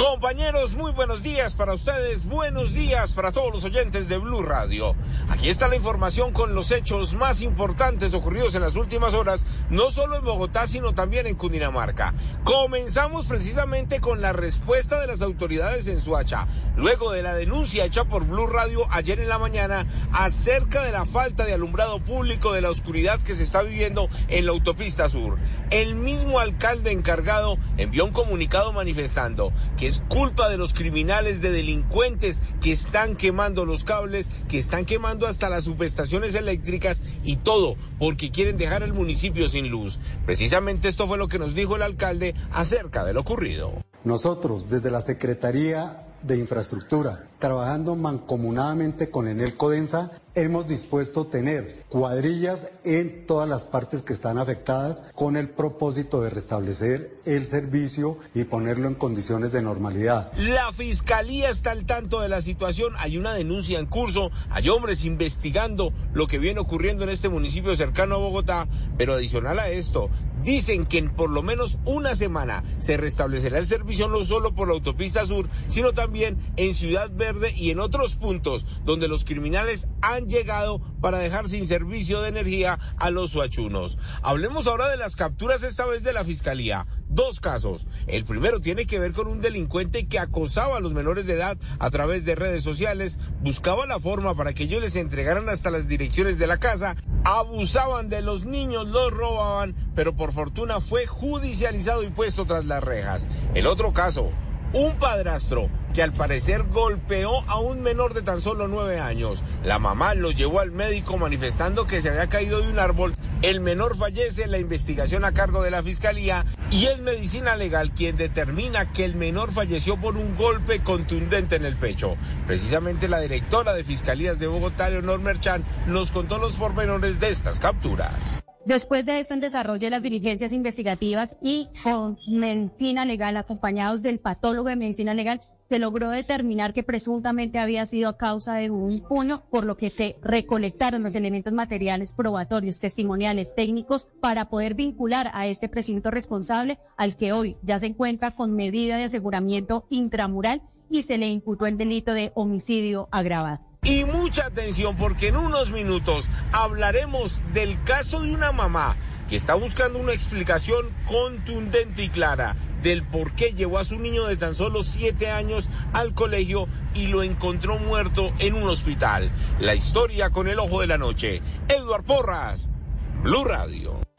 Compañeros, muy buenos días para ustedes, buenos días para todos los oyentes de Blue Radio. Aquí está la información con los hechos más importantes ocurridos en las últimas horas, no solo en Bogotá, sino también en Cundinamarca. Comenzamos precisamente con la respuesta de las autoridades en Suacha, luego de la denuncia hecha por Blue Radio ayer en la mañana acerca de la falta de alumbrado público de la oscuridad que se está viviendo en la autopista sur. El mismo alcalde encargado envió un comunicado manifestando que es culpa de los criminales, de delincuentes que están quemando los cables, que están quemando hasta las subestaciones eléctricas y todo porque quieren dejar el municipio sin luz. Precisamente esto fue lo que nos dijo el alcalde acerca de lo ocurrido. Nosotros, desde la Secretaría de Infraestructura, trabajando mancomunadamente con Enel Codensa, hemos dispuesto tener cuadrillas en todas las partes que están afectadas con el propósito de restablecer el servicio y ponerlo en condiciones de normalidad. La fiscalía está al tanto de la situación, hay una denuncia en curso, hay hombres investigando lo que viene ocurriendo en este municipio cercano a Bogotá, pero adicional a esto, dicen que en por lo menos una semana se restablecerá el servicio no solo por la autopista sur, sino también en Ciudad Verde y en otros puntos donde los criminales han llegado para dejar sin servicio de energía a los suachunos. Hablemos ahora de las capturas esta vez de la Fiscalía. Dos casos. El primero tiene que ver con un delincuente que acosaba a los menores de edad a través de redes sociales, buscaba la forma para que ellos les entregaran hasta las direcciones de la casa, abusaban de los niños, los robaban, pero por fortuna fue judicializado y puesto tras las rejas. El otro caso, un padrastro que al parecer golpeó a un menor de tan solo nueve años. La mamá lo llevó al médico manifestando que se había caído de un árbol. El menor fallece la investigación a cargo de la fiscalía y es medicina legal quien determina que el menor falleció por un golpe contundente en el pecho. Precisamente la directora de Fiscalías de Bogotá, Leonor Merchan, nos contó los pormenores de estas capturas. Después de esto, en desarrollo de las diligencias investigativas y con medicina legal, acompañados del patólogo de medicina legal, se logró determinar que presuntamente había sido a causa de un puño, por lo que se recolectaron los elementos materiales probatorios, testimoniales, técnicos, para poder vincular a este presunto responsable, al que hoy ya se encuentra con medida de aseguramiento intramural y se le imputó el delito de homicidio agravado. Y mucha atención porque en unos minutos hablaremos del caso de una mamá que está buscando una explicación contundente y clara del por qué llevó a su niño de tan solo siete años al colegio y lo encontró muerto en un hospital. La historia con el ojo de la noche. Eduard Porras, Blue Radio.